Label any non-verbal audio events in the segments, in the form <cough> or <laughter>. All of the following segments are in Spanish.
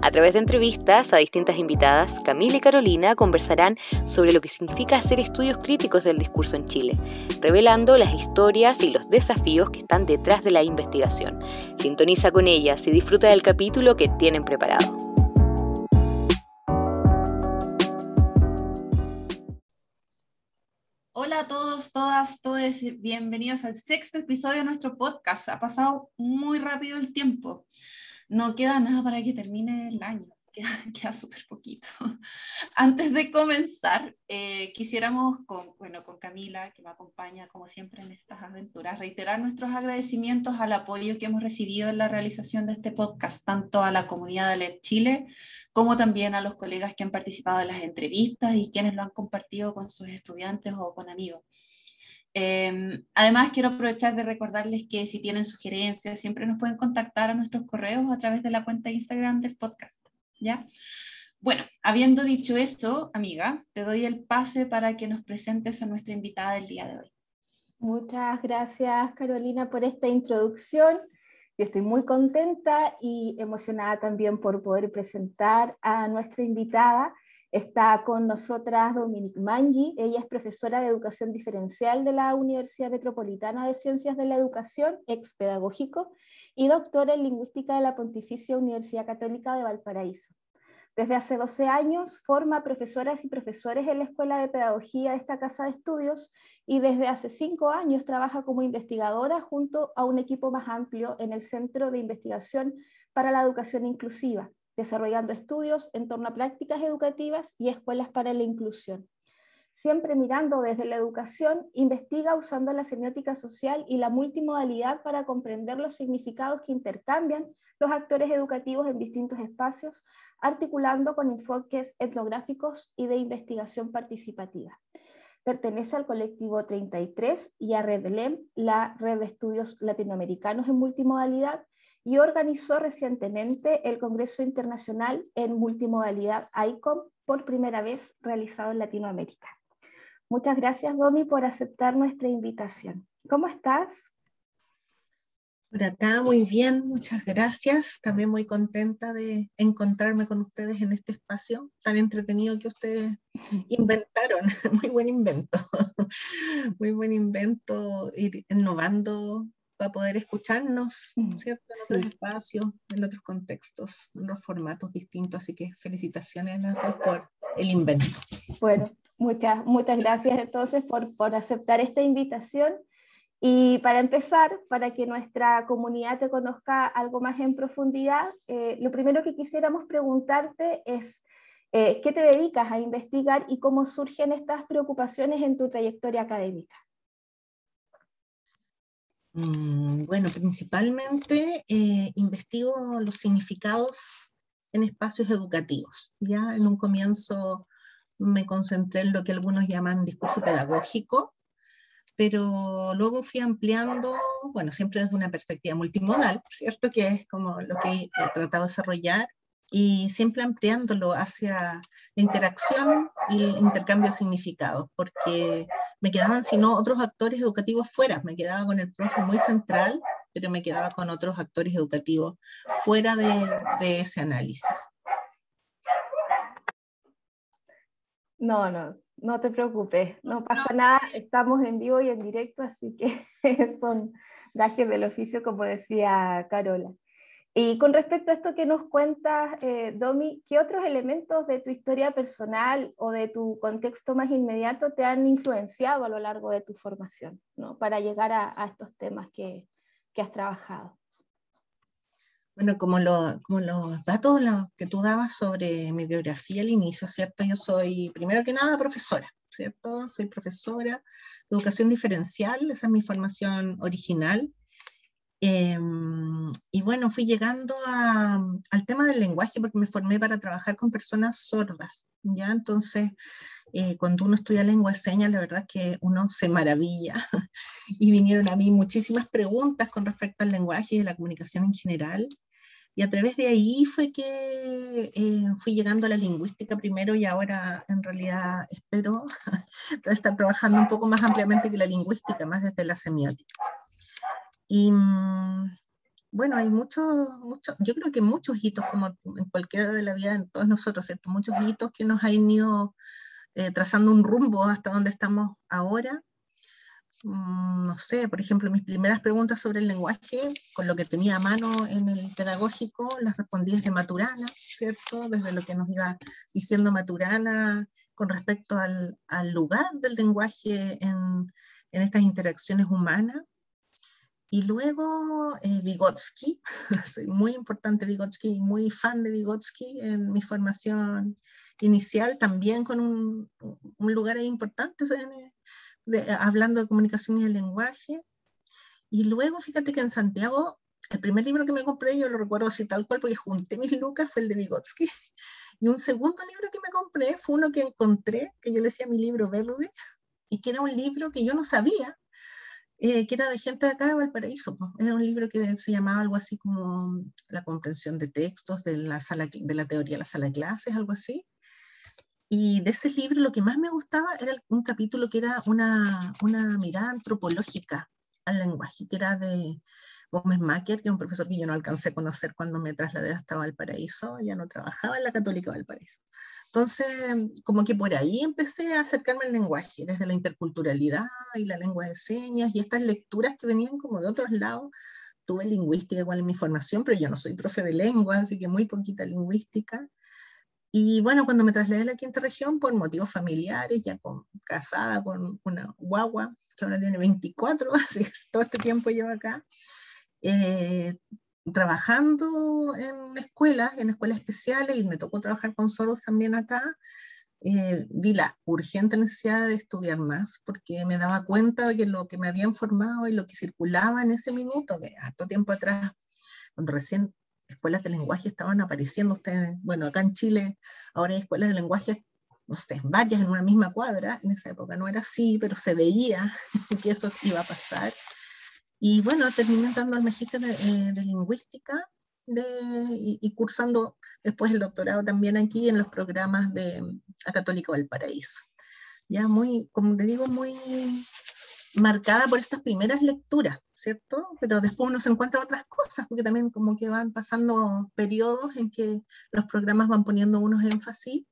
A través de entrevistas a distintas invitadas, Camila y Carolina conversarán sobre lo que significa hacer estudios críticos del discurso en Chile, revelando las historias y los desafíos que están detrás de la investigación. Sintoniza con ellas y disfruta del capítulo que tienen preparado. Hola a todos, todas, todos, bienvenidos al sexto episodio de nuestro podcast. Ha pasado muy rápido el tiempo no queda nada para que termine el año, queda, <laughs> súper poquito. <laughs> Antes de comenzar, eh, quisiéramos con, bueno, con Camila, que me acompaña como siempre en estas aventuras, reiterar nuestros agradecimientos al apoyo que hemos recibido en la realización de este podcast, tanto a la comunidad de LED Chile como también a los colegas que han participado en las entrevistas y quienes lo han compartido con sus estudiantes o con amigos. Em, además, quiero aprovechar de recordarles que si tienen sugerencias, siempre nos pueden contactar a nuestros correos a través de la cuenta de Instagram del podcast. ¿ya? Bueno, habiendo dicho eso, amiga, te doy el pase para que nos presentes a nuestra invitada del día de hoy. Muchas gracias, Carolina, por esta introducción. Yo estoy muy contenta y emocionada también por poder presentar a nuestra invitada. Está con nosotras Dominique Mangi, ella es profesora de educación diferencial de la Universidad Metropolitana de Ciencias de la Educación, ex pedagógico, y doctora en lingüística de la Pontificia Universidad Católica de Valparaíso. Desde hace 12 años forma profesoras y profesores en la Escuela de Pedagogía de esta casa de estudios y desde hace 5 años trabaja como investigadora junto a un equipo más amplio en el Centro de Investigación para la Educación Inclusiva, desarrollando estudios en torno a prácticas educativas y escuelas para la inclusión. Siempre mirando desde la educación, investiga usando la semiótica social y la multimodalidad para comprender los significados que intercambian los actores educativos en distintos espacios, articulando con enfoques etnográficos y de investigación participativa. Pertenece al colectivo 33 y a Red LEM, la red de estudios latinoamericanos en multimodalidad, y organizó recientemente el Congreso Internacional en Multimodalidad ICOM por primera vez realizado en Latinoamérica. Muchas gracias, Domi, por aceptar nuestra invitación. ¿Cómo estás? Por acá, muy bien, muchas gracias. También muy contenta de encontrarme con ustedes en este espacio tan entretenido que ustedes inventaron. <laughs> Muy buen invento. <laughs> Muy buen invento, ir innovando para poder escucharnos, mm, ¿cierto? En otros espacios, en otros contextos, en otros formatos distintos. Así que felicitaciones a las dos por el invento. Bueno, muchas, muchas gracias entonces por, por aceptar esta invitación. Y para empezar, para que nuestra comunidad te conozca algo más en profundidad, eh, lo primero que quisiéramos preguntarte es, eh, ¿qué te dedicas a investigar y cómo surgen estas preocupaciones en tu trayectoria académica? Mm, bueno, principalmente eh, investigo los significados en espacios educativos. Ya en un comienzo me concentré en lo que algunos llaman discurso pedagógico, pero luego fui ampliando, bueno, siempre desde una perspectiva multimodal, ¿cierto? Que es como lo que he tratado de desarrollar y siempre ampliándolo hacia la interacción y el intercambio de significados, porque me quedaban, si no, otros actores educativos fuera, me quedaba con el profe muy central, pero me quedaba con otros actores educativos fuera de, ese análisis. No, no, no te preocupes, no pasa nada, estamos en vivo y en directo, así que <laughs> son gajes del oficio, como decía Carola. Y con respecto a esto que nos cuentas, eh, Domi, ¿qué otros elementos de tu historia personal o de tu contexto más inmediato te han influenciado a lo largo de tu formación ¿no? para llegar a, estos temas que, que, has trabajado? Bueno, como, lo, como los datos que tú dabas sobre mi biografía al inicio, ¿cierto? Yo soy, primero que nada, profesora, ¿cierto? Soy profesora de educación diferencial, esa es mi formación original. Em, y bueno, fui llegando al tema del lenguaje porque me formé para trabajar con personas sordas, ¿ya? Entonces, eh, cuando uno estudia lengua de señas, la verdad es que uno se maravilla <laughs> y vinieron a mí muchísimas preguntas con respecto al lenguaje y a la comunicación en general. Y a través de ahí fue que eh, fui llegando a la lingüística primero y ahora en realidad espero <laughs> estar trabajando un poco más ampliamente que la lingüística, más desde la semiótica. Y mm, bueno, hay muchos, muchos, yo creo que muchos hitos, como en cualquiera de la vida de todos nosotros, ¿cierto? Muchos hitos que nos han ido eh, trazando un rumbo hasta donde estamos ahora. Mm, no sé, por ejemplo, mis primeras preguntas sobre el lenguaje, con lo que tenía a mano en el pedagógico, las respondí desde Maturana, ¿cierto? Desde lo que nos iba diciendo Maturana con respecto al, al lugar del lenguaje en, en, estas interacciones humanas. Y luego eh, Vygotsky, <laughs> soy muy importante Vygotsky, muy fan de Vygotsky en mi formación inicial, también con un, un lugar importante hablando de comunicación y de lenguaje. Y luego, fíjate que en Santiago, el primer libro que me compré, yo lo recuerdo así tal cual, porque junté mis lucas, fue el de Vygotsky. <laughs> Y un segundo libro que me compré fue uno que encontré, que yo le decía mi libro verde, y que era un libro que yo no sabía, eh, que era de gente de acá de Valparaíso. Era un libro que se llamaba algo así como La comprensión de textos de la, sala, de la teoría de la sala de clases, algo así. Y de ese libro lo que más me gustaba era un capítulo que era una, una mirada antropológica al lenguaje, que era de Gómez Macker, que es un profesor que yo no alcancé a conocer cuando me trasladé hasta Valparaíso, ya no trabajaba en la Católica Valparaíso. Entonces, como que por ahí empecé a acercarme al lenguaje, desde la interculturalidad y la lengua de señas y estas lecturas que venían como de otros lados. Tuve lingüística igual en mi formación, pero yo no soy profe de lengua, así que muy poquita lingüística. Y bueno, cuando me trasladé a la quinta región, por motivos familiares, ya con, casada con una guagua, que ahora tiene 24, <laughs> así que todo este tiempo llevo acá, eh, trabajando en escuelas, en escuelas especiales, y me tocó trabajar con sordos también acá, eh, vi la urgente necesidad de estudiar más, porque me daba cuenta de que lo que me habían formado y lo que circulaba en ese minuto, que harto tiempo atrás, cuando recién escuelas de lenguaje estaban apareciendo. Ustedes, bueno, acá en Chile ahora hay escuelas de lenguaje, no sé, varias en una misma cuadra. En esa época no era así, pero se veía <laughs> que eso iba a pasar. Y bueno, terminé entrando al magíster de, eh, lingüística de, y, cursando después el doctorado también aquí en los programas de Católico del Paraíso. Ya muy, como te digo, muy marcada por estas primeras lecturas, ¿cierto? Pero después uno se encuentra otras cosas, porque también como que van pasando periodos en que los programas van poniendo unos énfasis.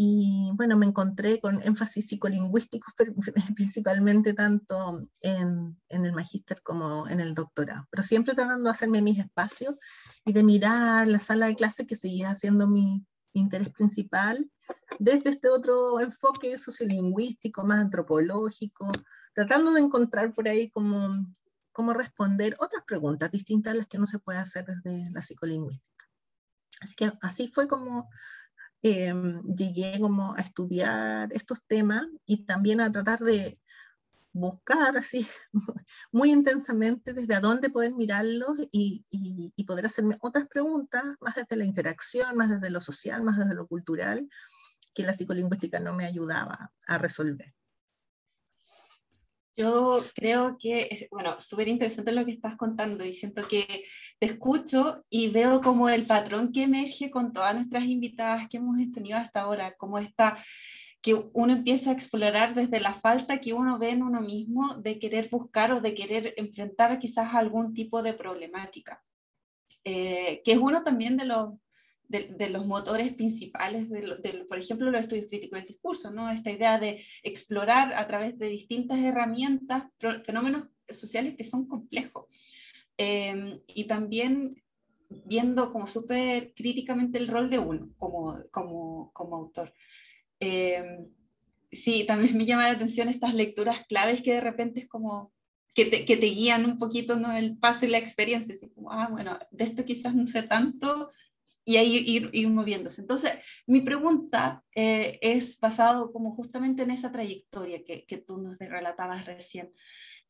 Y bueno, me encontré con énfasis psicolingüísticos, <laughs> principalmente tanto en, en el magíster como en el doctorado. Pero siempre tratando de hacerme mis espacios y de mirar la sala de clase que seguía siendo mi, mi interés principal desde este otro enfoque sociolingüístico, más antropológico, tratando de encontrar por ahí cómo, cómo responder otras preguntas distintas a las que no se puede hacer desde la psicolingüística. Así que así fue como eh, llegué como a estudiar estos temas y también a tratar de buscar así <laughs> muy intensamente desde a dónde poder mirarlos y, poder hacerme otras preguntas, más desde la interacción, más desde lo social, más desde lo cultural, que la psicolingüística no me ayudaba a resolver. Yo creo que, bueno, súper interesante lo que estás contando y siento que te escucho y veo como el patrón que emerge con todas nuestras invitadas que hemos tenido hasta ahora, como está que uno empieza a explorar desde la falta que uno ve en uno mismo de querer buscar o de querer enfrentar quizás algún tipo de problemática, eh, que es uno también de los de, los motores principales, de, por ejemplo, los estudios críticos del discurso, ¿no? esta idea de explorar a través de distintas herramientas fenómenos sociales que son complejos. Em, y también viendo como súper críticamente el rol de uno como, como, como autor. Em, sí, también me llama la atención estas lecturas claves que de repente es como que te, que te guían un poquito ¿no? el paso y la experiencia, así como, ah, bueno, de esto quizás no sé tanto, y ahí ir, ir, moviéndose. Entonces, mi pregunta eh, es basado como justamente en esa trayectoria que, que tú nos relatabas recién.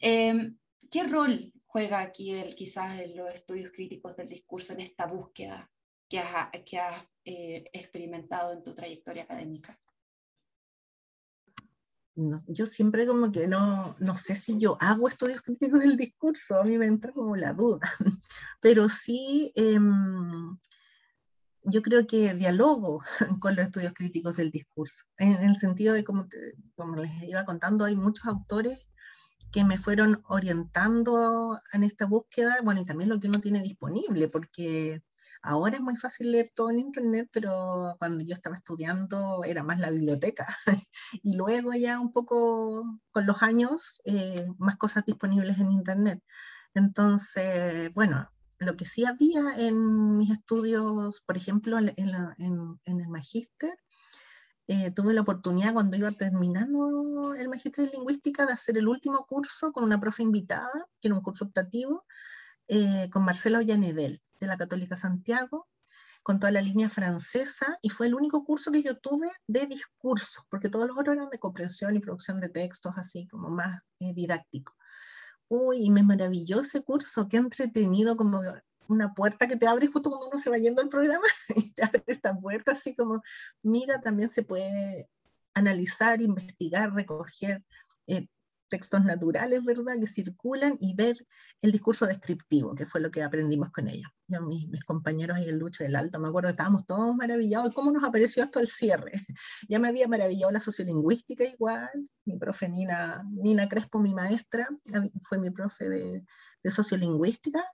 Eh, ¿Qué rol juega aquí el, quizás en los estudios críticos del discurso en esta búsqueda que has, que has eh, experimentado en tu trayectoria académica? yo siempre como que no, no sé si yo hago estudios críticos del discurso, a mí me entra como la duda, <laughs> pero sí em, yo creo que dialogo <laughs> con los estudios críticos del discurso, en el sentido de, como, como les iba contando, hay muchos autores que me fueron orientando en esta búsqueda, bueno, y también lo que uno tiene disponible, porque ahora es muy fácil leer todo en Internet, pero cuando yo estaba estudiando era más la biblioteca. <laughs> y luego ya un poco con los años, eh, más cosas disponibles en Internet. Entonces, bueno, lo que sí había en mis estudios, por ejemplo, en, el magíster, eh, tuve la oportunidad cuando iba terminando el magíster en lingüística de hacer el último curso con una profe invitada, que era un curso optativo, eh, con Marcela Ollanedel, de la Católica Santiago, con toda la línea francesa, y fue el único curso que yo tuve de discurso, porque todos los otros eran de comprensión y producción de textos, así como más eh, didáctico. Uy, me maravilló ese curso, qué entretenido, como una puerta que te abre justo cuando uno se va yendo al programa <laughs> y te abre esta puerta así como, mira, también se puede analizar, investigar, recoger eh, textos naturales, ¿verdad?, que circulan y ver el discurso descriptivo, que fue lo que aprendimos con ellos. Yo, mis, mis compañeros y el Lucho del Alto, me acuerdo estábamos todos maravillados cómo nos apareció esto al cierre. <laughs> ya me había maravillado la sociolingüística igual, mi profe Nina, Nina Crespo, mi maestra, fue mi profe de, de sociolingüística,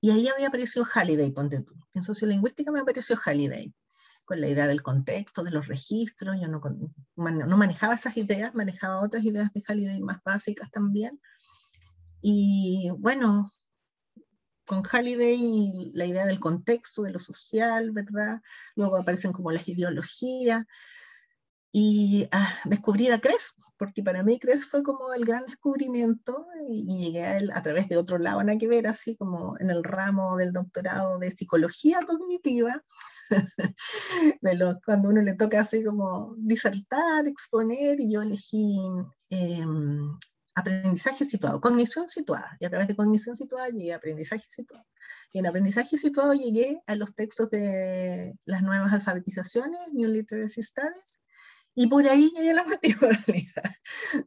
y ahí había aparecido Halliday, ponte tú. En sociolingüística me apareció Halliday, con la idea del contexto, de los registros. Yo no, no manejaba esas ideas, manejaba otras ideas de Halliday más básicas también. Y bueno, con Halliday la idea del contexto, de lo social, ¿verdad? Luego aparecen como las ideologías y ah, descubrir a Cres, porque para mí Cres fue como el gran descubrimiento y, llegué a él a través de otro lado, nada que ver, así como en el ramo del doctorado de psicología cognitiva, <laughs> de lo, cuando uno le toca así como disertar, exponer, y yo elegí em, aprendizaje situado, cognición situada, y a través de cognición situada llegué a aprendizaje situado. Y en aprendizaje situado llegué a los textos de las nuevas alfabetizaciones, New Literacy Studies, y por ahí llega la <laughs> multimodalidad.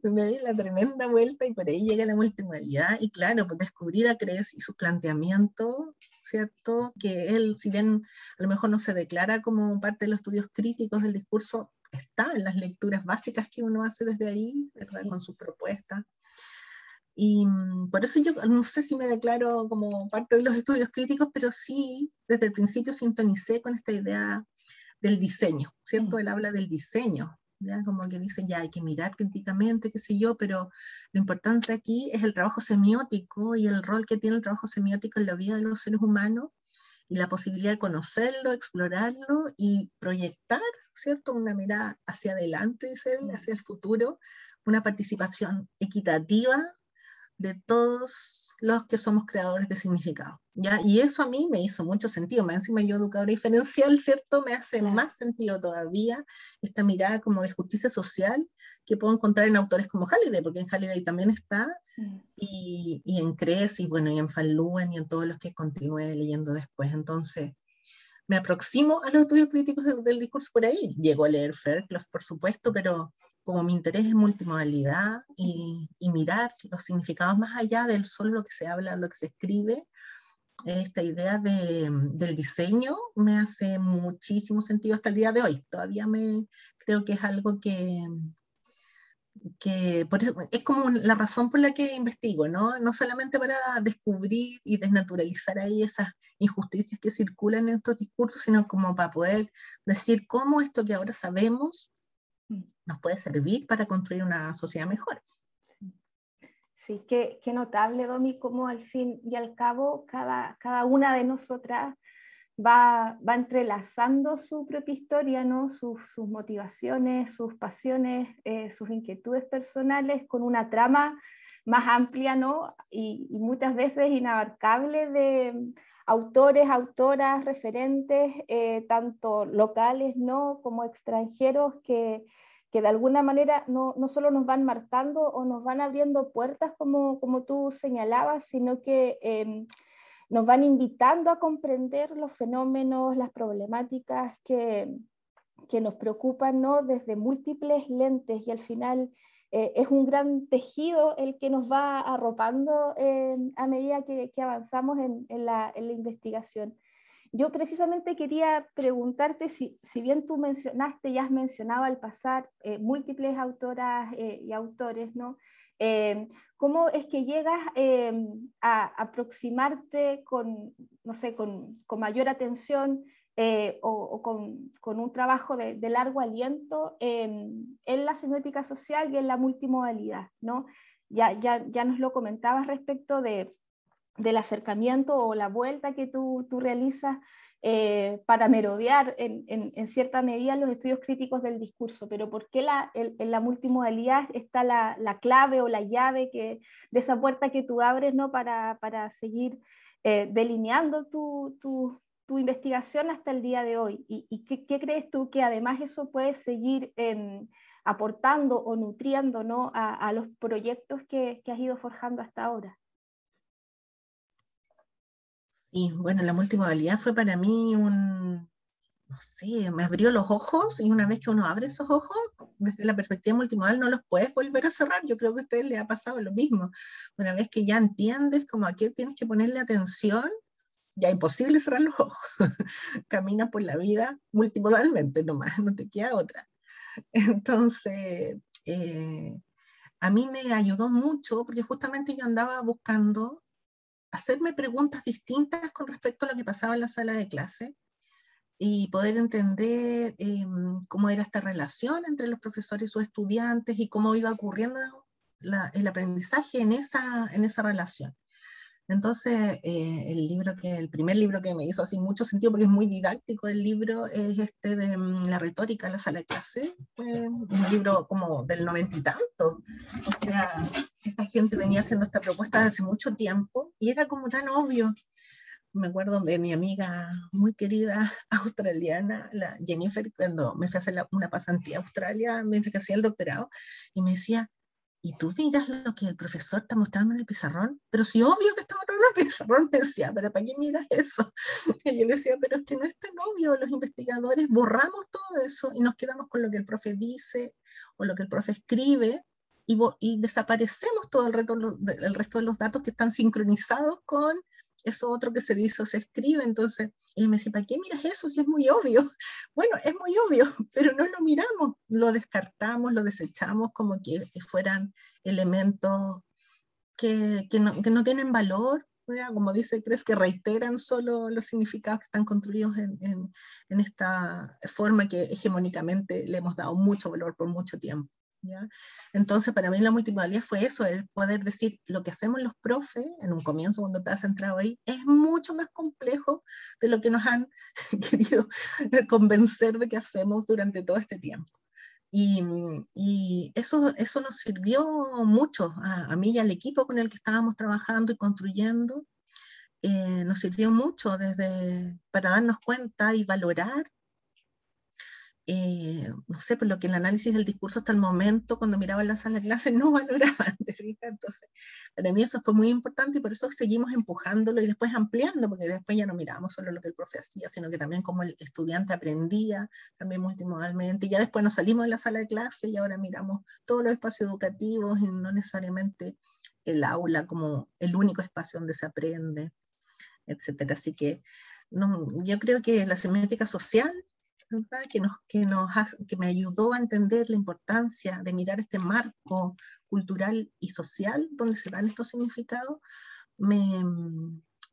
Me di la tremenda vuelta y por ahí llega la multimodalidad. Y claro, pues descubrir a Cres y su planteamiento, ¿cierto? Que él, si bien a lo mejor no se declara como parte de los estudios críticos del discurso, está en las lecturas básicas que uno hace desde ahí, ¿verdad? Con sus propuestas. Y mm, por eso yo no sé si me declaro como parte de los estudios críticos, pero sí, desde el principio sintonicé con esta idea del diseño, ¿cierto? Mm. Él habla del diseño, ¿ya? Como que dice, ya hay que mirar críticamente, qué sé yo, pero lo importante aquí es el trabajo semiótico y el rol que tiene el trabajo semiótico en la vida de los seres humanos y la posibilidad de conocerlo, explorarlo y proyectar, ¿cierto? Una mirada hacia adelante, dice él, hacia el futuro, una participación equitativa de todos los que somos creadores de significado. ¿ya? Y eso a mí me hizo mucho sentido, más encima yo educadora diferencial, ¿cierto? Me hace más sentido todavía esta mirada como de justicia social que puedo encontrar en autores como Halliday, porque en Halliday también está, y, y, en Cres, y bueno, y en Van y en todos los que continúe leyendo después. Entonces, me aproximo a los estudios críticos del discurso por ahí. Llego a leer Fairclough, por supuesto, pero como mi interés es multimodalidad y, mirar los significados más allá del solo lo que se habla, lo que se escribe, esta idea de, del diseño me hace muchísimo sentido hasta el día de hoy. Todavía me creo que es algo que, que es como la razón por la que investigo, ¿no? No solamente para descubrir y desnaturalizar ahí esas injusticias que circulan en estos discursos, sino como para poder decir cómo esto que ahora sabemos mm. nos puede servir para construir una sociedad mejor. Sí, qué, qué notable, Domi, cómo al fin y al cabo cada, cada una de nosotras va, va entrelazando su propia historia, ¿no? sus, motivaciones, sus pasiones, eh, sus inquietudes personales con una trama más amplia ¿no? y, y muchas veces inabarcable de autores, autoras, referentes, eh, tanto locales ¿no? como extranjeros, que, que de alguna manera no, no, solo nos van marcando o nos van abriendo puertas, como, como tú señalabas, sino que em, nos van invitando a comprender los fenómenos, las problemáticas que, que nos preocupan ¿no? desde múltiples lentes y al final eh, es un gran tejido el que nos va arropando a medida que, avanzamos en, la, investigación. Yo precisamente quería preguntarte si, si bien tú mencionaste, ya has mencionado al pasar eh, múltiples autoras y autores, ¿no? ¿Cómo es que llegas a aproximarte con, no sé, con, mayor atención eh, o, con, un trabajo de, largo aliento en la semiótica social y en la multimodalidad, ¿no? Ya, ya, ya nos lo comentabas respecto de, del acercamiento o la vuelta que tú, tú realizas eh, para merodear en, cierta medida los estudios críticos del discurso, pero ¿por qué la, en la multimodalidad está la, la, clave o la llave que, de esa puerta que tú abres ¿no? para, seguir eh, delineando tu investigación hasta el día de hoy? ¿Y, qué, crees tú que además eso puede seguir em, aportando o nutriendo ¿no? a, los proyectos que, has ido forjando hasta ahora? Sí, bueno, la multimodalidad fue para mí un, no sé, me abrió los ojos y una vez que uno abre esos ojos, desde la perspectiva multimodal no los puedes volver a cerrar. Yo creo que a ustedes les ha pasado lo mismo. Una vez que ya entiendes como a qué tienes que ponerle atención, ya imposible cerrar los ojos. <laughs> Camina por la vida multimodalmente nomás, no te queda otra. Entonces, eh, a mí me ayudó mucho porque justamente yo andaba buscando hacerme preguntas distintas con respecto a lo que pasaba en la sala de clase y poder entender em, cómo era esta relación entre los profesores y sus estudiantes y cómo iba ocurriendo el aprendizaje en esa, en esa relación. Entonces, eh, el libro que, el primer libro que me hizo así mucho sentido, porque es muy didáctico el libro, es este de mm, La retórica de la sala de clase, un libro como del noventa y tanto. O sea, esta gente venía haciendo esta propuesta hace mucho tiempo y era como tan obvio. Me acuerdo de mi amiga muy querida <laughs> australiana, la Jennifer, cuando me fui a hacer una pasantía a Australia mientras que hacía el doctorado, y me decía, y tú miras lo que el profesor está mostrando en el pizarrón, pero si obvio que está mostrando en el pizarrón, <laughs> decía, pero ¿para qué miras eso? <laughs> Y yo le decía, pero es que no es tan obvio, los investigadores borramos todo eso y nos quedamos con lo que el profe dice o lo que el profe escribe y, y desaparecemos todo el resto, el resto de los datos que están sincronizados con eso otro que se dice o se escribe, entonces, y me dice, ¿para qué miras eso si es muy obvio? <laughs> Bueno, es muy obvio, <laughs> pero no lo miramos, lo descartamos, lo desechamos como que fueran elementos que, que, no, que no, tienen valor, como dice, crees que reiteran solo los significados que están construidos en, en, en esta forma que hegemónicamente le hemos dado mucho valor por mucho tiempo. Entonces, para mí la multimodalidad fue eso, es poder decir, lo que hacemos los profes, en un comienzo cuando te has entrado ahí, es mucho más complejo de lo que nos han <laughs> querido convencer de que hacemos durante todo este tiempo. Y, y eso, eso nos sirvió mucho a, mí y al equipo con el que estábamos trabajando y construyendo. Eh, nos sirvió mucho desde, para darnos cuenta y valorar eh, no sé, por lo que el análisis del discurso hasta el momento, cuando miraba la sala de clase, <laughs> no valoraban, <laughs> Entonces, para mí eso fue muy importante y por eso seguimos empujándolo y después ampliando, porque después ya no mirábamos solo lo que el profe hacía, sino que también como el estudiante aprendía, también multimodalmente, y ya después nos salimos de la sala de clase y ahora miramos todos los espacios educativos y no necesariamente el aula como el único espacio donde se aprende, etcétera. Así que no, yo creo que la semiótica social que, nos, que, nos que me ayudó a entender la importancia de mirar este marco cultural y social donde se dan estos significados, me,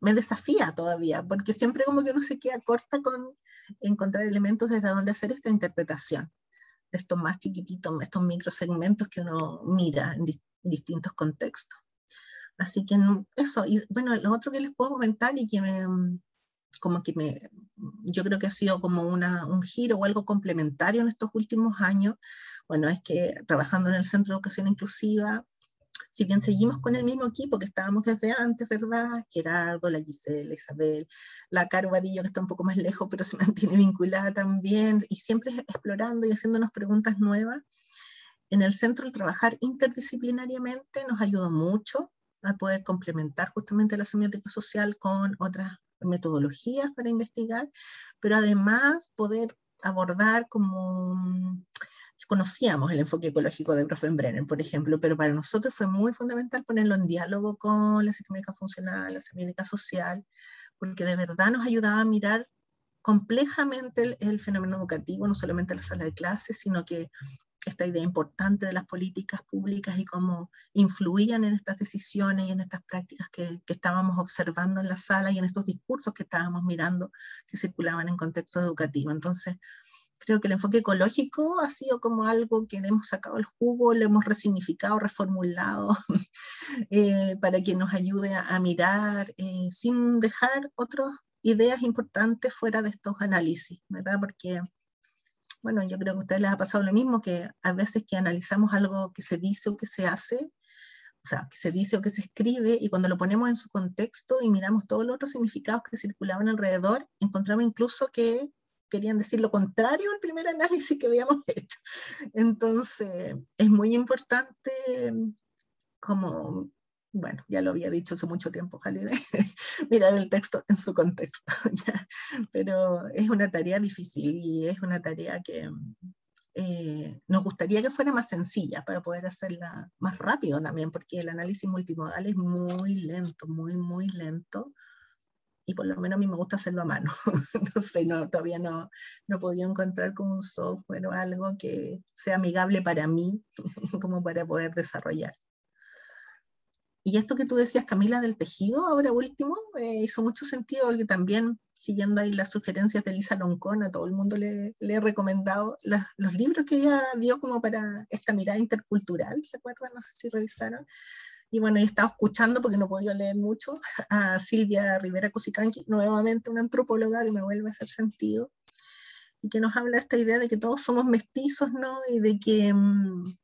me desafía todavía, porque siempre como que uno se queda corta con encontrar elementos desde donde hacer esta interpretación de estos más chiquititos, estos microsegmentos que uno mira en distintos contextos. Así que eso, y bueno, lo otro que les puedo comentar y que me, como que me, yo creo que ha sido como una, un giro o algo complementario en estos últimos años, bueno, es que trabajando en el Centro de Educación Inclusiva, si bien seguimos con el mismo equipo que estábamos desde antes, ¿verdad? Gerardo, la Gisela, Isabel, la Caro Vadillo, que está un poco más lejos, pero se <laughs> mantiene vinculada también, y siempre explorando y haciéndonos preguntas nuevas. En el centro el trabajar interdisciplinariamente nos ayudó mucho a poder complementar justamente la semiótica social con otras metodologías para investigar, pero además poder abordar como conocíamos el enfoque ecológico de Brenner, por ejemplo, pero para nosotros fue muy fundamental ponerlo en diálogo con la sistémica funcional, la sistémica social, porque de verdad nos ayudaba a mirar complejamente el, el, fenómeno educativo, no solamente la sala de clases, sino que esta idea importante de las políticas públicas y cómo influían en estas decisiones y en estas prácticas que, que, estábamos observando en la sala y en estos discursos que estábamos mirando que circulaban en contexto educativo. Entonces, creo que el enfoque ecológico ha sido como algo que le hemos sacado el jugo, lo hemos resignificado, reformulado, <laughs> eh, para que nos ayude a, a mirar eh, sin dejar otras ideas importantes fuera de estos análisis, ¿verdad? Porque bueno, yo creo que a ustedes les ha pasado lo mismo, que a veces que analizamos algo que se dice o que se hace, o sea, que se dice o que se escribe, y cuando lo ponemos en su contexto y miramos todos los otros significados que circulaban alrededor, encontramos incluso que querían decir lo contrario al primer análisis que habíamos <laughs> hecho. Entonces, es muy importante como bueno, ya lo había dicho hace mucho tiempo, Jalide, <laughs> mirar el texto en su contexto, <laughs> pero es una tarea difícil y es una tarea que eh, nos gustaría que fuera más sencilla para poder hacerla más rápido también, porque el análisis multimodal es muy lento, muy, muy lento, y por lo menos a mí me gusta hacerlo a mano. <laughs> no sé, no, todavía no, no he podido encontrar como un software o algo que sea amigable para mí, como para poder desarrollar. Y esto que tú decías, Camila, del tejido, ahora último, eh, hizo mucho sentido porque también, siguiendo ahí las sugerencias de Lisa Loncón, a todo el mundo le, le he recomendado los libros que ella dio como para esta mirada intercultural, ¿se acuerdan? No sé si revisaron. Y bueno, he estado escuchando, porque no podido leer mucho, <laughs> a Silvia Rivera Cusicanqui, nuevamente una antropóloga que me vuelve a hacer sentido, y que nos habla de esta idea de que todos somos mestizos, ¿no? Y de que... Mm,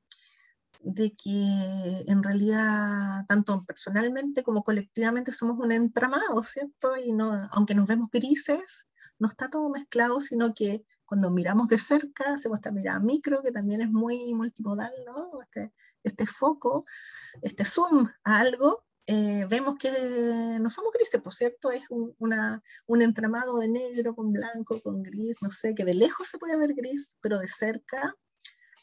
de que en realidad, tanto personalmente como colectivamente, somos un entramado, ¿cierto? Y no, aunque nos vemos grises, no está todo mezclado, sino que cuando miramos de cerca, hacemos esta mirada micro, que también es muy multimodal, ¿no? Este, este foco, este zoom a algo, eh, vemos que no somos grises, por cierto, es un, un entramado de negro con blanco, con gris, no sé, que de lejos se puede ver gris, pero de cerca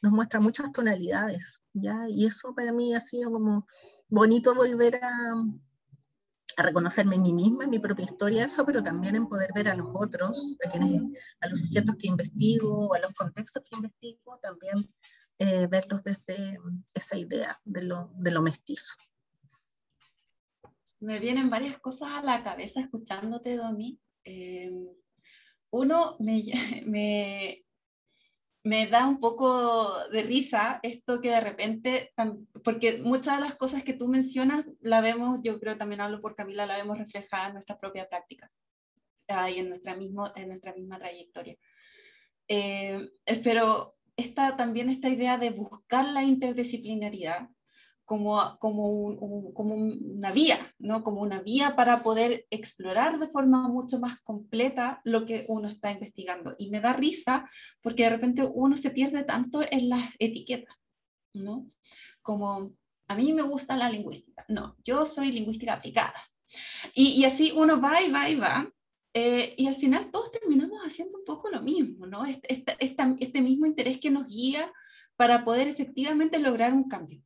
nos muestra muchas tonalidades, ¿ya? Y eso para mí ha sido como bonito volver a, a reconocerme en mí misma, en mi propia historia, eso, pero también en poder ver a los otros, a, quienes, a los sujetos que investigo, a los contextos que investigo, también eh, verlos desde esa idea de lo, de lo mestizo. Me vienen varias cosas a la cabeza escuchándote, Domi. Eh, uno, me, <laughs> me, me da un poco de risa esto que de repente, porque muchas de las cosas que tú mencionas la vemos, yo creo también hablo por Camila, la vemos reflejada en nuestra propia práctica y en nuestra, mismo, en nuestra misma trayectoria. Eh, pero esta, también esta idea de buscar la interdisciplinaridad como, como, una vía, ¿no? como una vía para poder explorar de forma mucho más completa lo que uno está investigando. Y me da risa porque de repente uno se pierde tanto en las etiquetas, ¿no? Como a mí me gusta la lingüística, no, yo soy lingüística aplicada. Y, y así uno va y va y va. Eh, y al final todos terminamos haciendo un poco lo mismo, ¿no? Este, este, este mismo interés que nos guía para poder efectivamente lograr un cambio.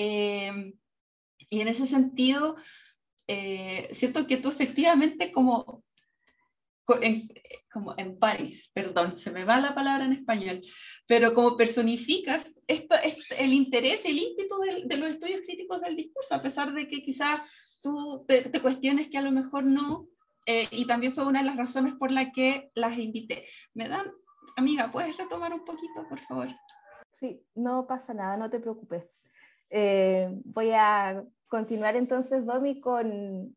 Eh, y en ese sentido, eh, siento que tú efectivamente como en, como en París, perdón, se me va la palabra en español, pero como personificas esto, el interés, el ímpetu de, los estudios críticos del discurso, a pesar de que quizás tú te, cuestiones que a lo mejor no, eh, y también fue una de las razones por la que las invité. ¿Me dan, amiga, puedes retomar un poquito, por favor? Sí, no pasa nada, no te preocupes. Eh, voy a continuar entonces, Domi, con,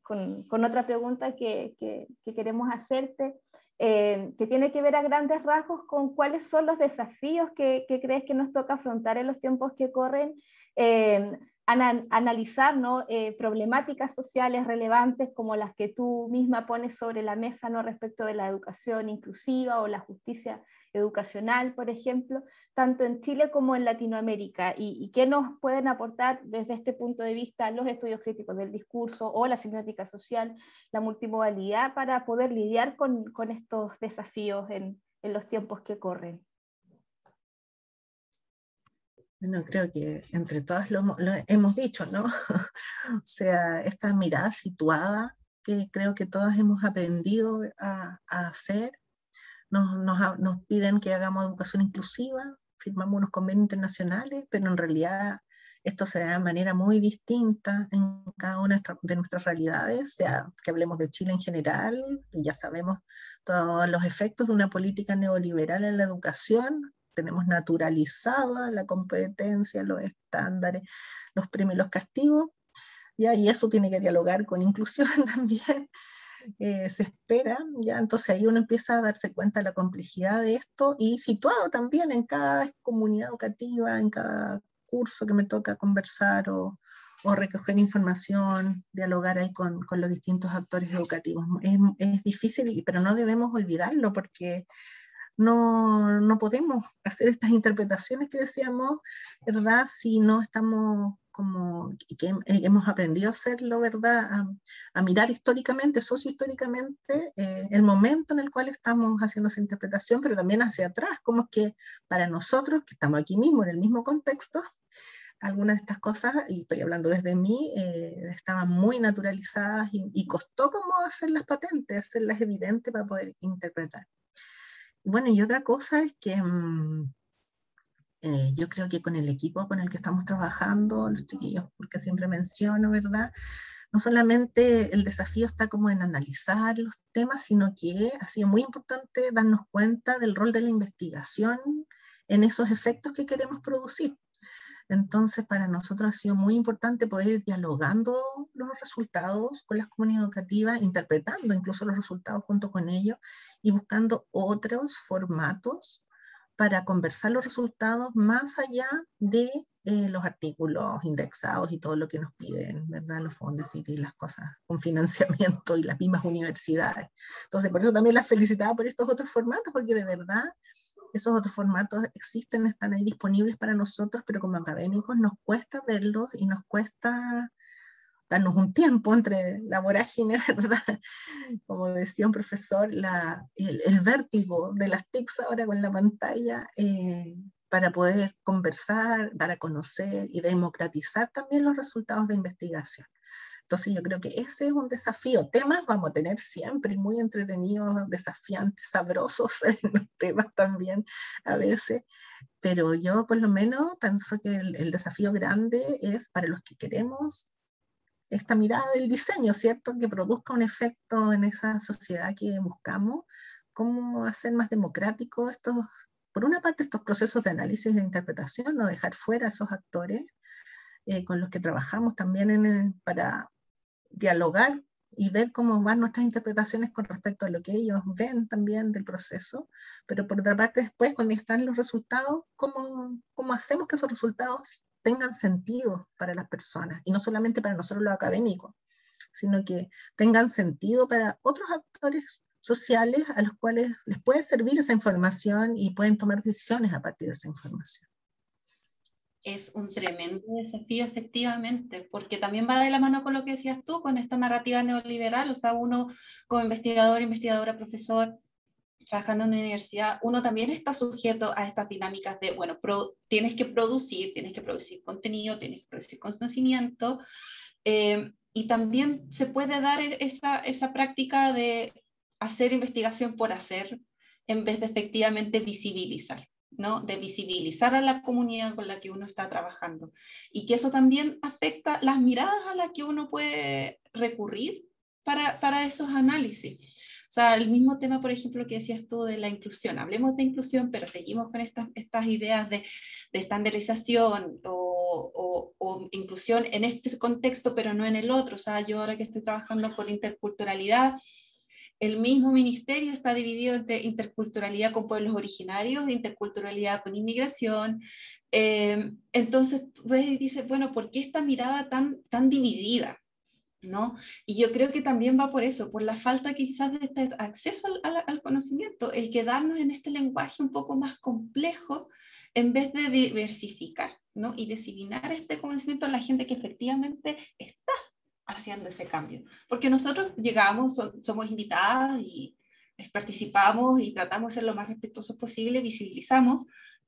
otra pregunta que, que, queremos hacerte, eh, que tiene que ver a grandes rasgos con cuáles son los desafíos que, que crees que nos toca afrontar en los tiempos que corren. Eh, analizar ¿no? problemáticas sociales relevantes como las que tú misma pones sobre la mesa ¿no? respecto de la educación inclusiva o la justicia educacional, por ejemplo, tanto en Chile como en Latinoamérica, y, qué nos pueden aportar desde este punto de vista los estudios críticos del discurso o la semiótica social, la multimodalidad, para poder lidiar con, estos desafíos en, los tiempos que corren. Bueno, creo que entre todas lo, hemos dicho, ¿no? <laughs> o sea, esta mirada situada que creo que todas hemos aprendido a, hacer. Nos, nos, nos, piden que hagamos educación inclusiva, firmamos unos convenios internacionales, pero en realidad esto se da de manera muy distinta en cada una de nuestras realidades, sea que hablemos de Chile en general, y ya sabemos todos los efectos de una política neoliberal en la educación, tenemos naturalizada la competencia, los estándares, los premios los castigos, ¿ya? y eso tiene que dialogar con inclusión <laughs> también. Eh, se espera, ya entonces ahí uno empieza a darse cuenta de la complejidad de esto y situado también en cada comunidad educativa, en cada curso que me toca conversar o, recoger información, dialogar ahí con, con los distintos actores educativos. Es, es, difícil, pero no debemos olvidarlo porque no, no podemos hacer estas interpretaciones que decíamos, ¿verdad? Si no estamos como que hemos aprendido a hacerlo, ¿verdad? A, mirar históricamente, sociohistóricamente, eh, el momento en el cual estamos haciendo esa interpretación, pero también hacia atrás, como es que para nosotros, que estamos aquí mismo, en el mismo contexto, algunas de estas cosas, y estoy hablando desde mí, eh, estaban muy naturalizadas y, costó como hacerlas patentes, hacerlas evidentes para poder interpretar. Bueno, y otra cosa es que mm, eh, yo creo que con el equipo con el que estamos trabajando, los chiquillos, porque siempre menciono, ¿verdad? No solamente el desafío está como en analizar los temas, sino que ha sido muy importante darnos cuenta del rol de la investigación en esos efectos que queremos producir. Entonces, para nosotros ha sido muy importante poder ir dialogando los resultados con las comunidades educativas, interpretando incluso los resultados junto con ellos y buscando otros formatos para conversar los resultados más allá de eh, los artículos indexados y todo lo que nos piden, ¿verdad? Los fondos y las cosas con financiamiento y las mismas universidades. Entonces, por eso también las felicitaba por estos otros formatos, porque de verdad esos otros formatos existen, están ahí disponibles para nosotros, pero como académicos nos cuesta verlos y nos cuesta darnos un tiempo entre la vorágine, <laughs> ¿verdad? Como decía un profesor, la, el, vértigo de las TICs ahora con la pantalla, eh, para poder conversar, dar a conocer y democratizar también los resultados de investigación. Entonces yo creo que ese es un desafío. Temas vamos a tener siempre muy entretenidos, desafiantes, sabrosos <laughs> los temas también a veces, pero yo por lo menos pienso que el, desafío grande es para los que queremos esta mirada del diseño, ¿cierto? Que produzca un efecto en esa sociedad que buscamos, cómo hacer más democrático estos, por una parte, estos procesos de análisis de interpretación, no dejar fuera a esos actores eh, con los que trabajamos también para dialogar y ver cómo van nuestras interpretaciones con respecto a lo que ellos ven también del proceso, pero por otra parte después, cuando están los resultados, ¿cómo, cómo hacemos que esos resultados tengan sentido para las personas? Y no solamente para nosotros los académicos, sino que tengan sentido para otros actores sociales a los cuales les puede servir esa información y pueden tomar decisiones a partir de esa información es un tremendo desafío efectivamente, porque también va de la mano con lo que decías tú, con esta narrativa neoliberal, o sea, uno como investigador, investigadora, profesor, trabajando en una universidad, uno también está sujeto a estas dinámicas de, bueno, tienes que producir, tienes que producir contenido, tienes que producir conocimiento, eh, y también se puede dar e-, esa, esa práctica de hacer investigación por hacer, en vez de efectivamente visibilizar. ¿No? de visibilizar a la comunidad con la que uno está trabajando y que eso también afecta las miradas a las que uno puede recurrir para, para esos análisis. O sea, el mismo tema, por ejemplo, que decías tú de la inclusión. Hablemos de inclusión, pero seguimos con estas, estas ideas de, de estandarización o, o, o, inclusión en este contexto, pero no en el otro. O sea, yo ahora que estoy trabajando con interculturalidad, el mismo ministerio está dividido entre interculturalidad con pueblos originarios, interculturalidad con inmigración. Eh, entonces, y dices, bueno, ¿por qué esta mirada tan, tan dividida? ¿No? Y yo creo que también va por eso, por la falta quizás de este acceso al, al, conocimiento, el quedarnos en este lenguaje un poco más complejo en vez de diversificar, ¿no? Y diseminar este conocimiento a la gente que efectivamente está haciendo ese cambio. Porque nosotros llegamos, somos invitadas y participamos y tratamos de ser lo más respetuosos posible, visibilizamos,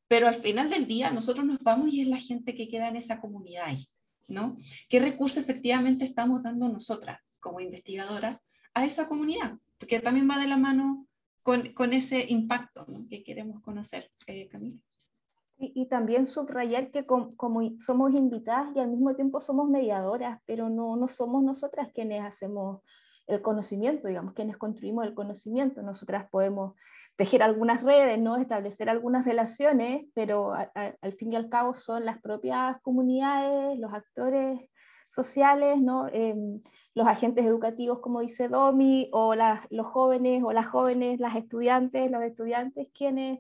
pero al final del día nosotros nos vamos y es la gente que queda en esa comunidad ahí, ¿no? ¿Qué recursos efectivamente estamos dando nosotras como investigadoras a esa comunidad? Porque también va de la mano con, con ese impacto que queremos conocer, eh, Camila. Y también subrayar que como, somos invitadas y al mismo tiempo somos mediadoras, pero no, no somos nosotras quienes hacemos el conocimiento, digamos, quienes construimos el conocimiento. Nosotras podemos tejer algunas redes, ¿no? establecer algunas relaciones, pero al fin y al cabo son las propias comunidades, los actores sociales, ¿no? Em, los agentes educativos, como dice Domi, o los jóvenes o las jóvenes, las estudiantes, los estudiantes, quienes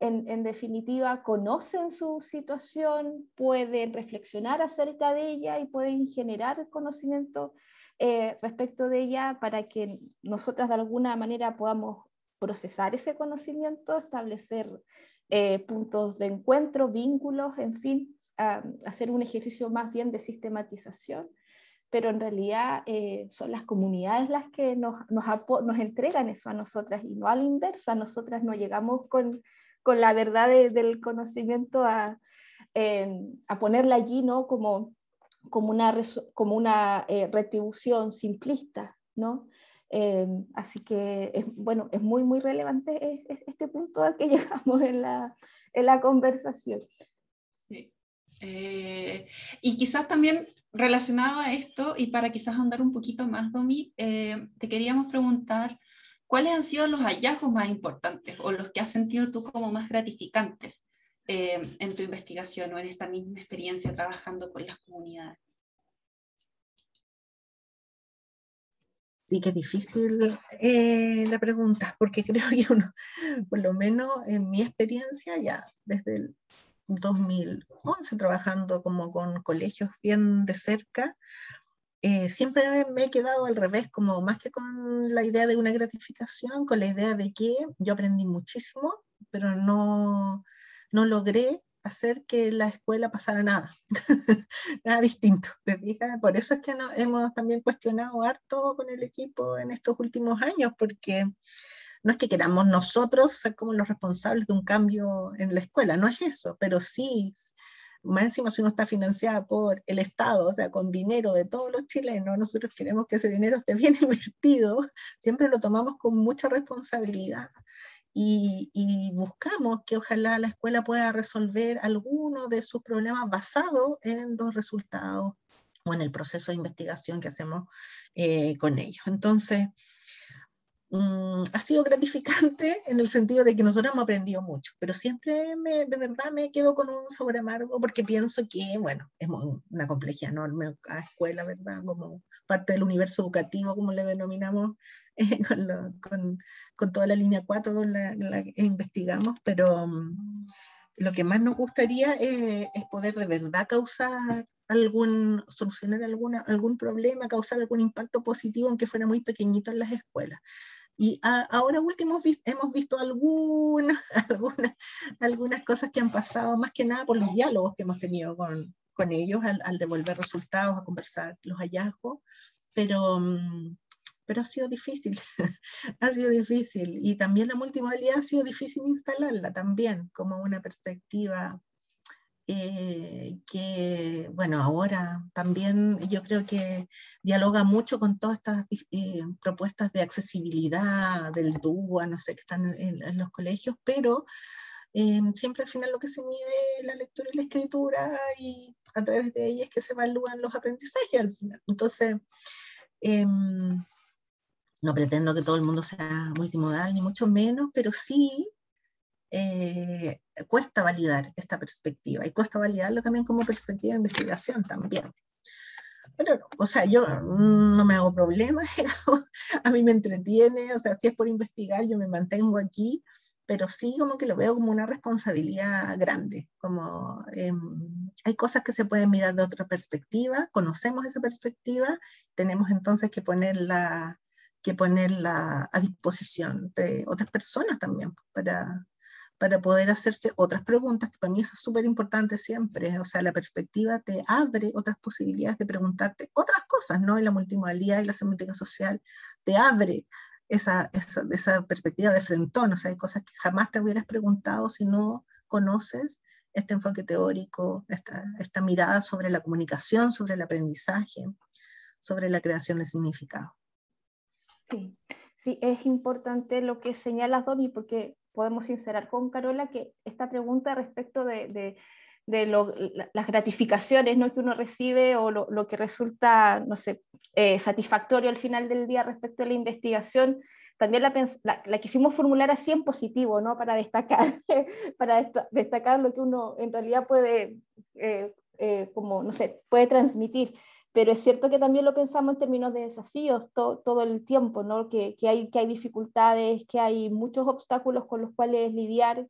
en, en, definitiva conocen su situación, pueden reflexionar acerca de ella y pueden generar conocimiento eh, respecto de ella para que nosotras de alguna manera podamos procesar ese conocimiento, establecer eh, puntos de encuentro, vínculos, en fin, hacer un ejercicio más bien de sistematización, pero en realidad eh, son las comunidades las que nos, nos, nos, entregan eso a nosotras y no a la inversa, nosotras no llegamos con, con la verdad del conocimiento a, a ponerla allí ¿no? como, como una, como una eh, retribución simplista, ¿no? Eh, así que, es, bueno, es muy, muy relevante este punto al que <laughs> llegamos en la, en la conversación. Eh, y quizás también relacionado a esto, y para quizás andar un poquito más, Domi, te queríamos preguntar cuáles han sido los hallazgos más importantes o los que has sentido tú como más gratificantes en tu investigación o en esta misma experiencia trabajando con las comunidades. Sí que es difícil eh, la pregunta, porque <laughs> creo que uno, por lo menos en mi experiencia, ya desde el 2011 trabajando como con colegios bien de cerca, eh, siempre me he quedado al revés, como más que con la idea de una gratificación, con la idea de que yo aprendí muchísimo, pero no, no logré hacer que la escuela pasara nada, <laughs> nada distinto. Por eso es que hemos también cuestionado harto con el equipo en estos últimos años, porque no es que queramos nosotros ser como los responsables de un cambio en la escuela, no es eso, pero sí, más encima si uno está financiada por el Estado, o sea, con dinero de todos los chilenos, nosotros queremos que ese dinero esté bien <laughs> invertido, siempre lo tomamos con mucha responsabilidad y, buscamos que ojalá la escuela pueda resolver alguno de sus problemas basado en los resultados o en el proceso de investigación que hacemos eh, con ellos. Entonces, mm, ha sido gratificante <laughs> en el sentido de que nosotros hemos aprendido mucho, pero siempre me, de verdad me quedo con un sabor amargo porque pienso que, bueno, es una complejidad enorme a escuela, ¿verdad? Como parte del universo educativo, como le denominamos <laughs> con, con, toda la línea 4 con la, que investigamos, pero mm, lo que más nos gustaría es, poder de verdad causar algún, solucionar alguna, algún problema, causar algún impacto positivo, aunque fuera muy pequeñito en las escuelas. Y ahora último hemos visto algunas, <laughs> algunas, algunas cosas que han pasado, más que nada por los diálogos que hemos tenido con, con ellos al, al, devolver resultados, a conversar los hallazgos, pero, mm, pero ha sido difícil, <laughs> ha sido difícil. Y también la multimodalidad ha sido difícil instalarla también como una perspectiva eh, que, bueno, ahora también yo creo que dialoga mucho con todas estas eh, propuestas de accesibilidad del DUA, no sé, que están en, los colegios, pero eh, siempre al final lo que se mide es la lectura y la escritura y a través de ellas que se evalúan los aprendizajes al final. Entonces, em, no pretendo que todo el mundo sea multimodal, ni mucho menos, pero sí eh, cuesta validar esta perspectiva y cuesta validarla también como perspectiva de investigación también. Pero, o sea, yo no me hago problemas, <laughs> a mí me entretiene, o sea, si es por investigar, yo me mantengo aquí, pero sí como que lo veo como una responsabilidad grande, como em, hay cosas que se pueden mirar de otra perspectiva, conocemos esa perspectiva, tenemos entonces que ponerla que ponerla a disposición de otras personas también para, para poder hacerse otras preguntas, que para mí eso es súper importante siempre, o sea, la perspectiva te abre otras posibilidades de preguntarte otras cosas, ¿no? Y la multimodalidad y la semántica social te abre esa, esa, perspectiva de frentón, o sea, hay cosas que jamás te hubieras preguntado si no conoces este enfoque teórico, esta, esta mirada sobre la comunicación, sobre el aprendizaje, sobre la creación de significado. Sí, sí, es importante lo que señala Domi, porque podemos sincerar con Carola que esta pregunta respecto de de las gratificaciones ¿no? que uno recibe o lo, que resulta, no sé, eh, satisfactorio al final del día respecto a la investigación, también la, la, quisimos formular así en positivo, ¿no? Para destacar, <laughs> para destacar lo que uno en realidad puede, eh, eh, como, no sé, puede transmitir. Pero es cierto que también lo pensamos en términos de desafíos todo el tiempo, ¿no? Que, que, hay, que hay dificultades, que hay muchos obstáculos con los cuales lidiar,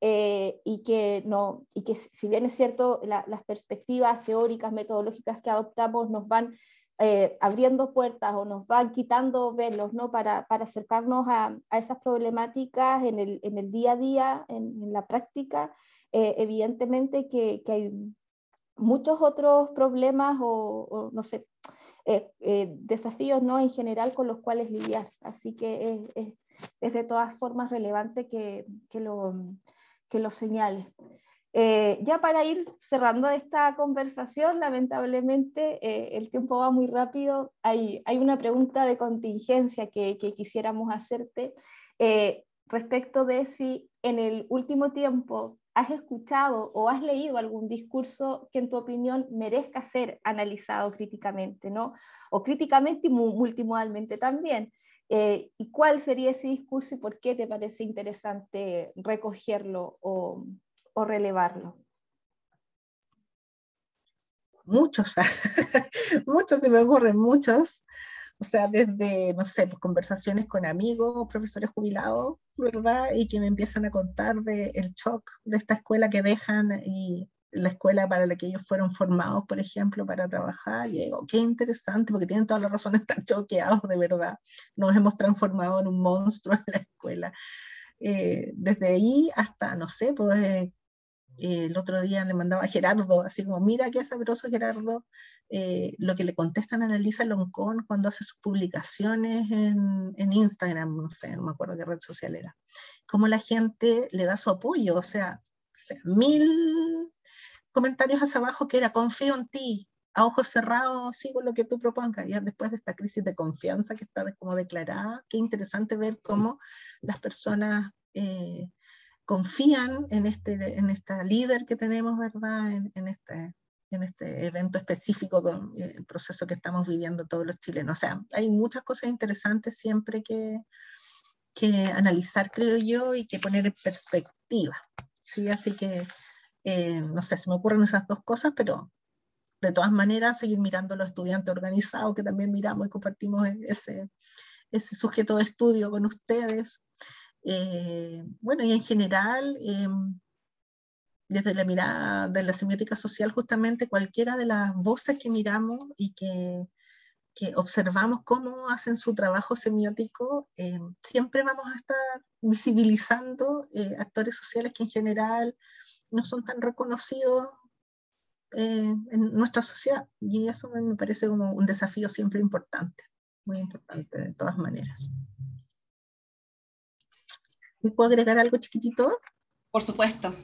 eh, y, que no, y que si bien es cierto, las perspectivas teóricas, metodológicas que adoptamos nos van eh, abriendo puertas o nos van quitando velos ¿no? para, para acercarnos a, a, esas problemáticas en el, en el, día a día, en, la práctica, eh, evidentemente que, que, hay muchos otros problemas o, no sé, desafíos ¿no? en general con los cuales lidiar. Así que es, es, de todas formas relevante que, que lo que lo señale. Eh, ya para ir cerrando esta conversación, lamentablemente eh, el tiempo va muy rápido. Hay, hay una pregunta de contingencia que, quisiéramos hacerte eh, respecto de si en el último tiempo has escuchado o has leído algún discurso que en tu opinión merezca ser analizado críticamente, ¿no? O críticamente y multimodalmente también. Eh, ¿Y cuál sería ese discurso y por qué te parece interesante recogerlo o, relevarlo? Muchos, <laughs> muchos se me ocurren, muchos. O sea, desde, no sé, pues, conversaciones con amigos, profesores jubilados, ¿verdad? Y que me empiezan a contar del el shock de esta escuela que dejan y la escuela para la que ellos fueron formados, por ejemplo, para trabajar. Y digo, qué interesante, porque tienen toda la razón de estar <laughs> choqueados, de verdad. Nos hemos transformado en un monstruo en la escuela. Eh, desde ahí hasta, no sé, pues eh, el otro día le mandaba a Gerardo, así como, mira qué sabroso Gerardo, eh, lo que le contestan a Lisa Loncón cuando hace sus publicaciones en, en, Instagram, no sé, no me acuerdo qué red social era, cómo la gente le da su apoyo, o sea, o sea mil comentarios hacia abajo que era confío en ti, a ojos cerrados sigo lo que tú propongas. Ya después de esta crisis de confianza que está como declarada, qué interesante ver cómo las personas eh, confían en, este, en esta líder que tenemos, ¿verdad? En, este, en este evento específico con eh, el proceso que estamos viviendo todos los chilenos. O sea, hay muchas cosas interesantes siempre que, que analizar, creo yo, y que poner en perspectiva. ¿sí? Así que eh, no sé, se me ocurren esas dos cosas, pero de todas maneras seguir mirando a los estudiantes organizados, que también miramos y compartimos ese, ese sujeto de estudio con ustedes. Eh, bueno, y en general, eh, desde la mirada de la semiótica social, justamente cualquiera de las voces que miramos y que, observamos cómo hacen su trabajo semiótico, siempre vamos a estar visibilizando actores sociales que en general no son tan reconocidos eh, en nuestra sociedad. Y eso me parece como un desafío siempre importante, muy importante de todas maneras. ¿Me puedo agregar algo chiquitito? Por supuesto.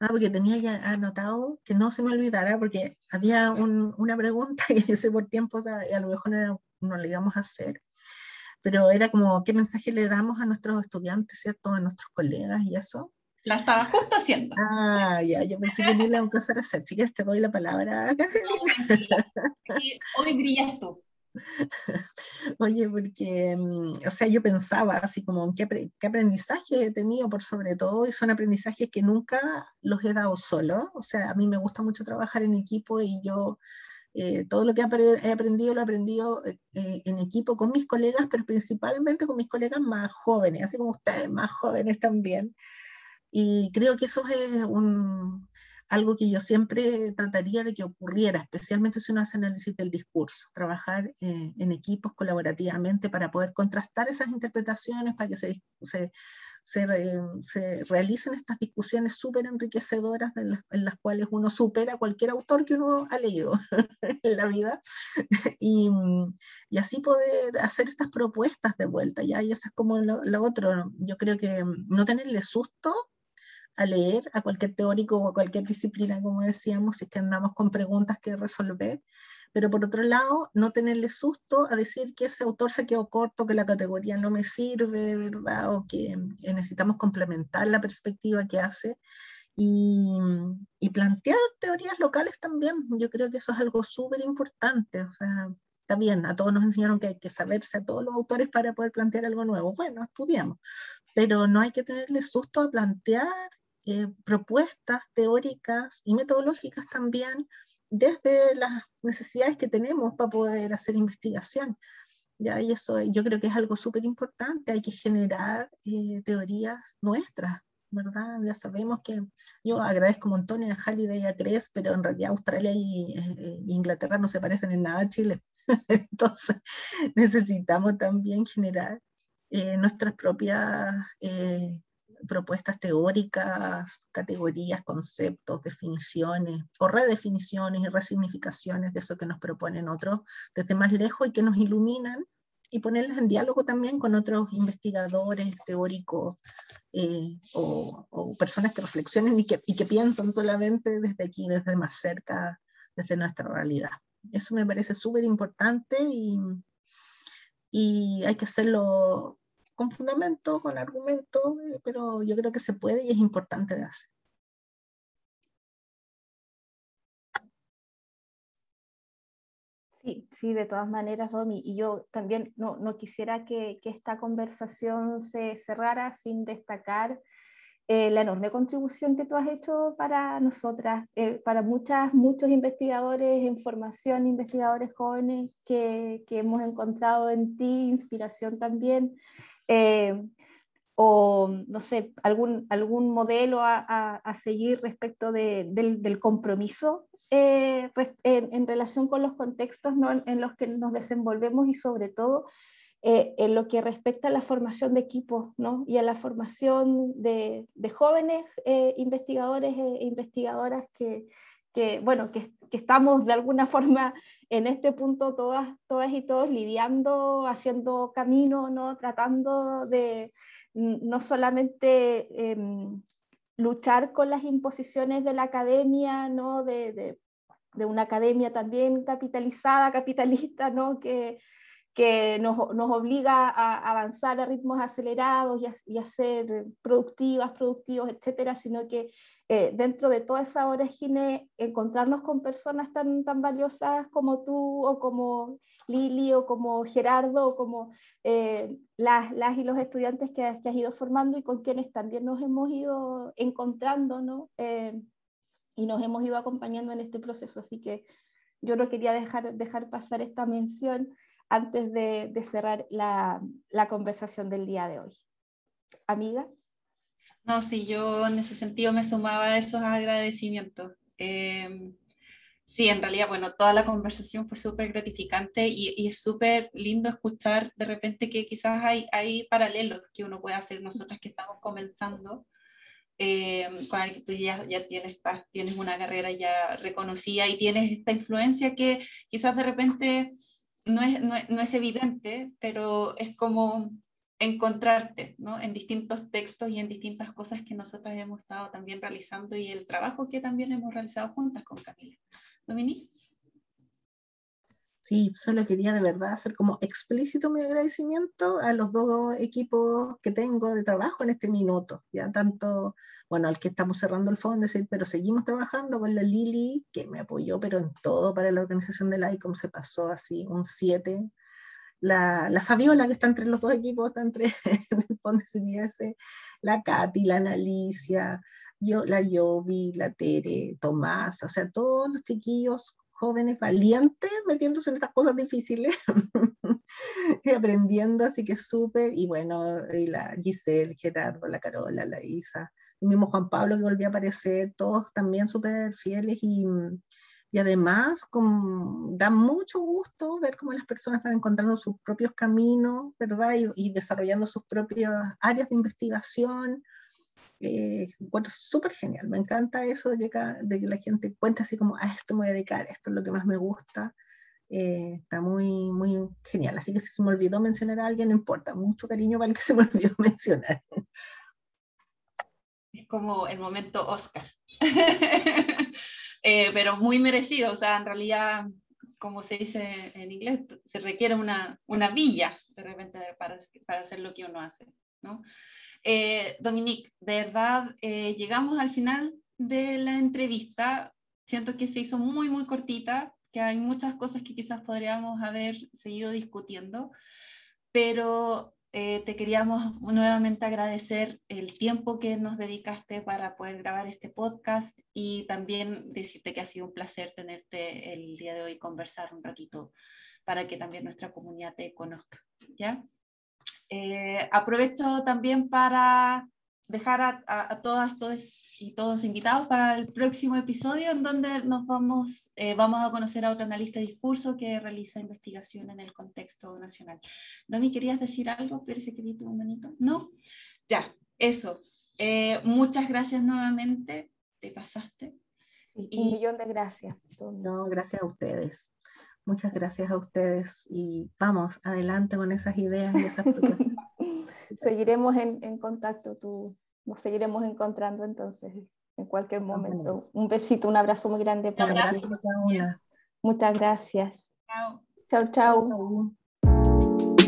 Ah, porque tenía ya anotado que no se me olvidara, porque había una pregunta que <laughs> yo por tiempo a lo mejor no, no le íbamos a hacer, pero era como, ¿qué mensaje le damos a nuestros estudiantes, ¿cierto? A nuestros colegas y eso? La estaba justo haciendo. Ah, ya, yo pensé que ni la vamos a hacer. Chicas, te doy la palabra. <laughs> Hoy brillas tú. <laughs> Oye, porque, mm, o sea, yo pensaba así como, ¿qué, ¿qué, aprendizaje he tenido por sobre todo? Y son aprendizajes que nunca los he dado solo. O sea, a mí me gusta mucho trabajar en equipo y yo eh, todo lo que he aprendido lo he aprendido eh, eh, en equipo con mis colegas, pero principalmente con mis colegas más jóvenes, así como ustedes, más jóvenes también. Y creo que eso es un, algo que yo siempre trataría de que ocurriera, especialmente si uno hace análisis del discurso, trabajar eh, en equipos colaborativamente para poder contrastar esas interpretaciones, para que se, se, se, se realicen estas discusiones súper enriquecedoras en las, en las, cuales uno supera cualquier autor que uno ha leído <laughs> en la vida y, y, así poder hacer estas propuestas de vuelta, ¿ya? Y eso es como lo, lo otro, yo creo que no tenerle susto a leer a cualquier teórico o a cualquier disciplina, como decíamos, si es que andamos con preguntas que resolver, pero por otro lado, no tenerle susto a decir que ese autor se quedó corto, que la categoría no me sirve, ¿verdad? O que necesitamos complementar la perspectiva que hace. Y, y plantear teorías locales también, yo creo que eso es algo súper importante, o sea, está bien, a todos nos enseñaron que hay que saberse a todos los autores para poder plantear algo nuevo. Bueno, estudiamos, pero no hay que tenerle susto a plantear eh, propuestas teóricas y metodológicas también desde las necesidades que tenemos para poder hacer investigación. ¿ya? Y eso yo creo que es algo súper importante, hay que generar eh, teorías nuestras, ¿verdad? Ya sabemos que yo agradezco un montón a Halliday y a Cres, pero en realidad Australia y eh, Inglaterra no se parecen en nada a Chile. <laughs> Entonces necesitamos también generar eh, nuestras propias eh, propuestas teóricas, categorías, conceptos, definiciones o redefiniciones y resignificaciones de eso que nos proponen otros desde más lejos y que nos iluminan y ponerlas en diálogo también con otros investigadores, teóricos eh, o, o, personas que reflexionen y que, y que piensan solamente desde aquí, desde más cerca, desde nuestra realidad. Eso me parece súper importante y, y hay que hacerlo con fundamento, con argumento, eh, pero yo creo que se puede y es importante de hacer. Sí, sí, de todas maneras, Domi. Y yo también no, no quisiera que, que, esta conversación se cerrara sin destacar eh, la enorme contribución que tú has hecho para nosotras, eh, para muchas, muchos investigadores en formación, investigadores jóvenes que, que hemos encontrado en ti, inspiración también. Eh, o, no sé, algún, algún modelo a, a, seguir respecto de, del, compromiso eh, en, en, relación con los contextos ¿no? en, los que nos desenvolvemos y sobre todo eh, en lo que respecta a la formación de equipos ¿no? y a la formación de, de jóvenes investigadores e investigadoras que, que bueno, que, que, estamos de alguna <laughs> forma en este punto todas, todas y todos lidiando, haciendo camino, ¿no? tratando de no solamente eh, luchar con las imposiciones de la academia, ¿no? de, de, de una academia también capitalizada, capitalista, ¿no? que, que nos, nos, obliga a avanzar a ritmos acelerados y a, y a ser productivas, productivos, etcétera, sino que eh, dentro de toda esa vorágine encontrarnos con personas tan, tan valiosas como tú o como Lili o como Gerardo o como eh, las, las, y los estudiantes que, que, has ido formando y con quienes también nos hemos ido encontrando ¿no? Eh, y nos hemos ido acompañando en este proceso. Así que yo no quería dejar, dejar pasar esta mención antes de, de cerrar la, la, conversación del día de hoy. Amiga. No, sí, yo en ese sentido me sumaba a esos agradecimientos. Eh, sí, en realidad, bueno, toda la conversación fue súper gratificante y, y es súper lindo escuchar de repente que quizás hay, hay paralelos que uno puede hacer nosotras que estamos comenzando. Eh, con el que tú ya, ya tienes, tienes una carrera ya reconocida y tienes esta influencia que quizás de repente no es, no, no es evidente, pero es como encontrarte ¿no? en distintos textos y en distintas cosas que nosotros hemos estado también realizando y el trabajo que también hemos realizado juntas con Camila. Dominique. Sí, solo quería de verdad hacer como explícito mi agradecimiento a los dos equipos que tengo de trabajo en este minuto, ya tanto, bueno, al que estamos cerrando el fondo, pero seguimos trabajando con la Lili, que me apoyó, pero en todo para la organización del ICOM se pasó así, un 7. La, la, Fabiola, que está entre los dos equipos, está entre <laughs> el fondo CNS, la Katy, la Analicia, yo, la Yovi, la Tere, Tomás, o sea, todos los chiquillos jóvenes valientes metiéndose en estas cosas difíciles <laughs> y aprendiendo, así que súper, y bueno, y la Giselle, Gerardo, la Carola, la Isa, el mismo Juan Pablo que volvió a aparecer, todos también súper fieles y, y además con, da mucho gusto ver cómo las personas van encontrando sus propios caminos, ¿verdad? Y, y desarrollando sus propias áreas de investigación. Eh, encuentro súper genial, me encanta eso de que, de que la gente cuenta así como, a esto me voy a dedicar, esto es lo que más me gusta. Eh, está muy, muy genial. Así que si se me olvidó mencionar a alguien, no importa, mucho cariño para el que se me olvidó <laughs> mencionar. Es como el momento Oscar. <laughs> Eh, pero muy merecido, o sea, en realidad, como se dice en inglés, se requiere una, una villa de repente para, para hacer lo que uno hace, ¿no? Eh, Dominique, de verdad, eh, llegamos al final de la entrevista. Siento que se hizo muy, muy cortita, que hay muchas cosas que quizás podríamos haber seguido discutiendo, pero eh, te queríamos nuevamente agradecer el tiempo que nos dedicaste para poder grabar este podcast y también decirte que ha sido un placer tenerte el día de hoy conversar un ratito para que también nuestra comunidad te conozca. ¿ya? Eh, aprovecho también para dejar a, a, todas, todos y todos invitados para el próximo episodio en donde nos vamos, eh, vamos a conocer a otro analista de discurso que realiza investigación en el contexto nacional. Domi, ¿querías decir algo? Parece que vi tu manito. ¿No? Ya, eso. Eh, muchas gracias nuevamente. Te pasaste. y... Un millón de gracias. No, gracias a ustedes. Muchas gracias a ustedes y vamos adelante con esas ideas y esas propuestas. <laughs> Seguiremos en, en contacto, tú, nos seguiremos encontrando entonces en cualquier momento. Un besito, un abrazo muy grande para ti. Muchas gracias. Chao. Chao, chao.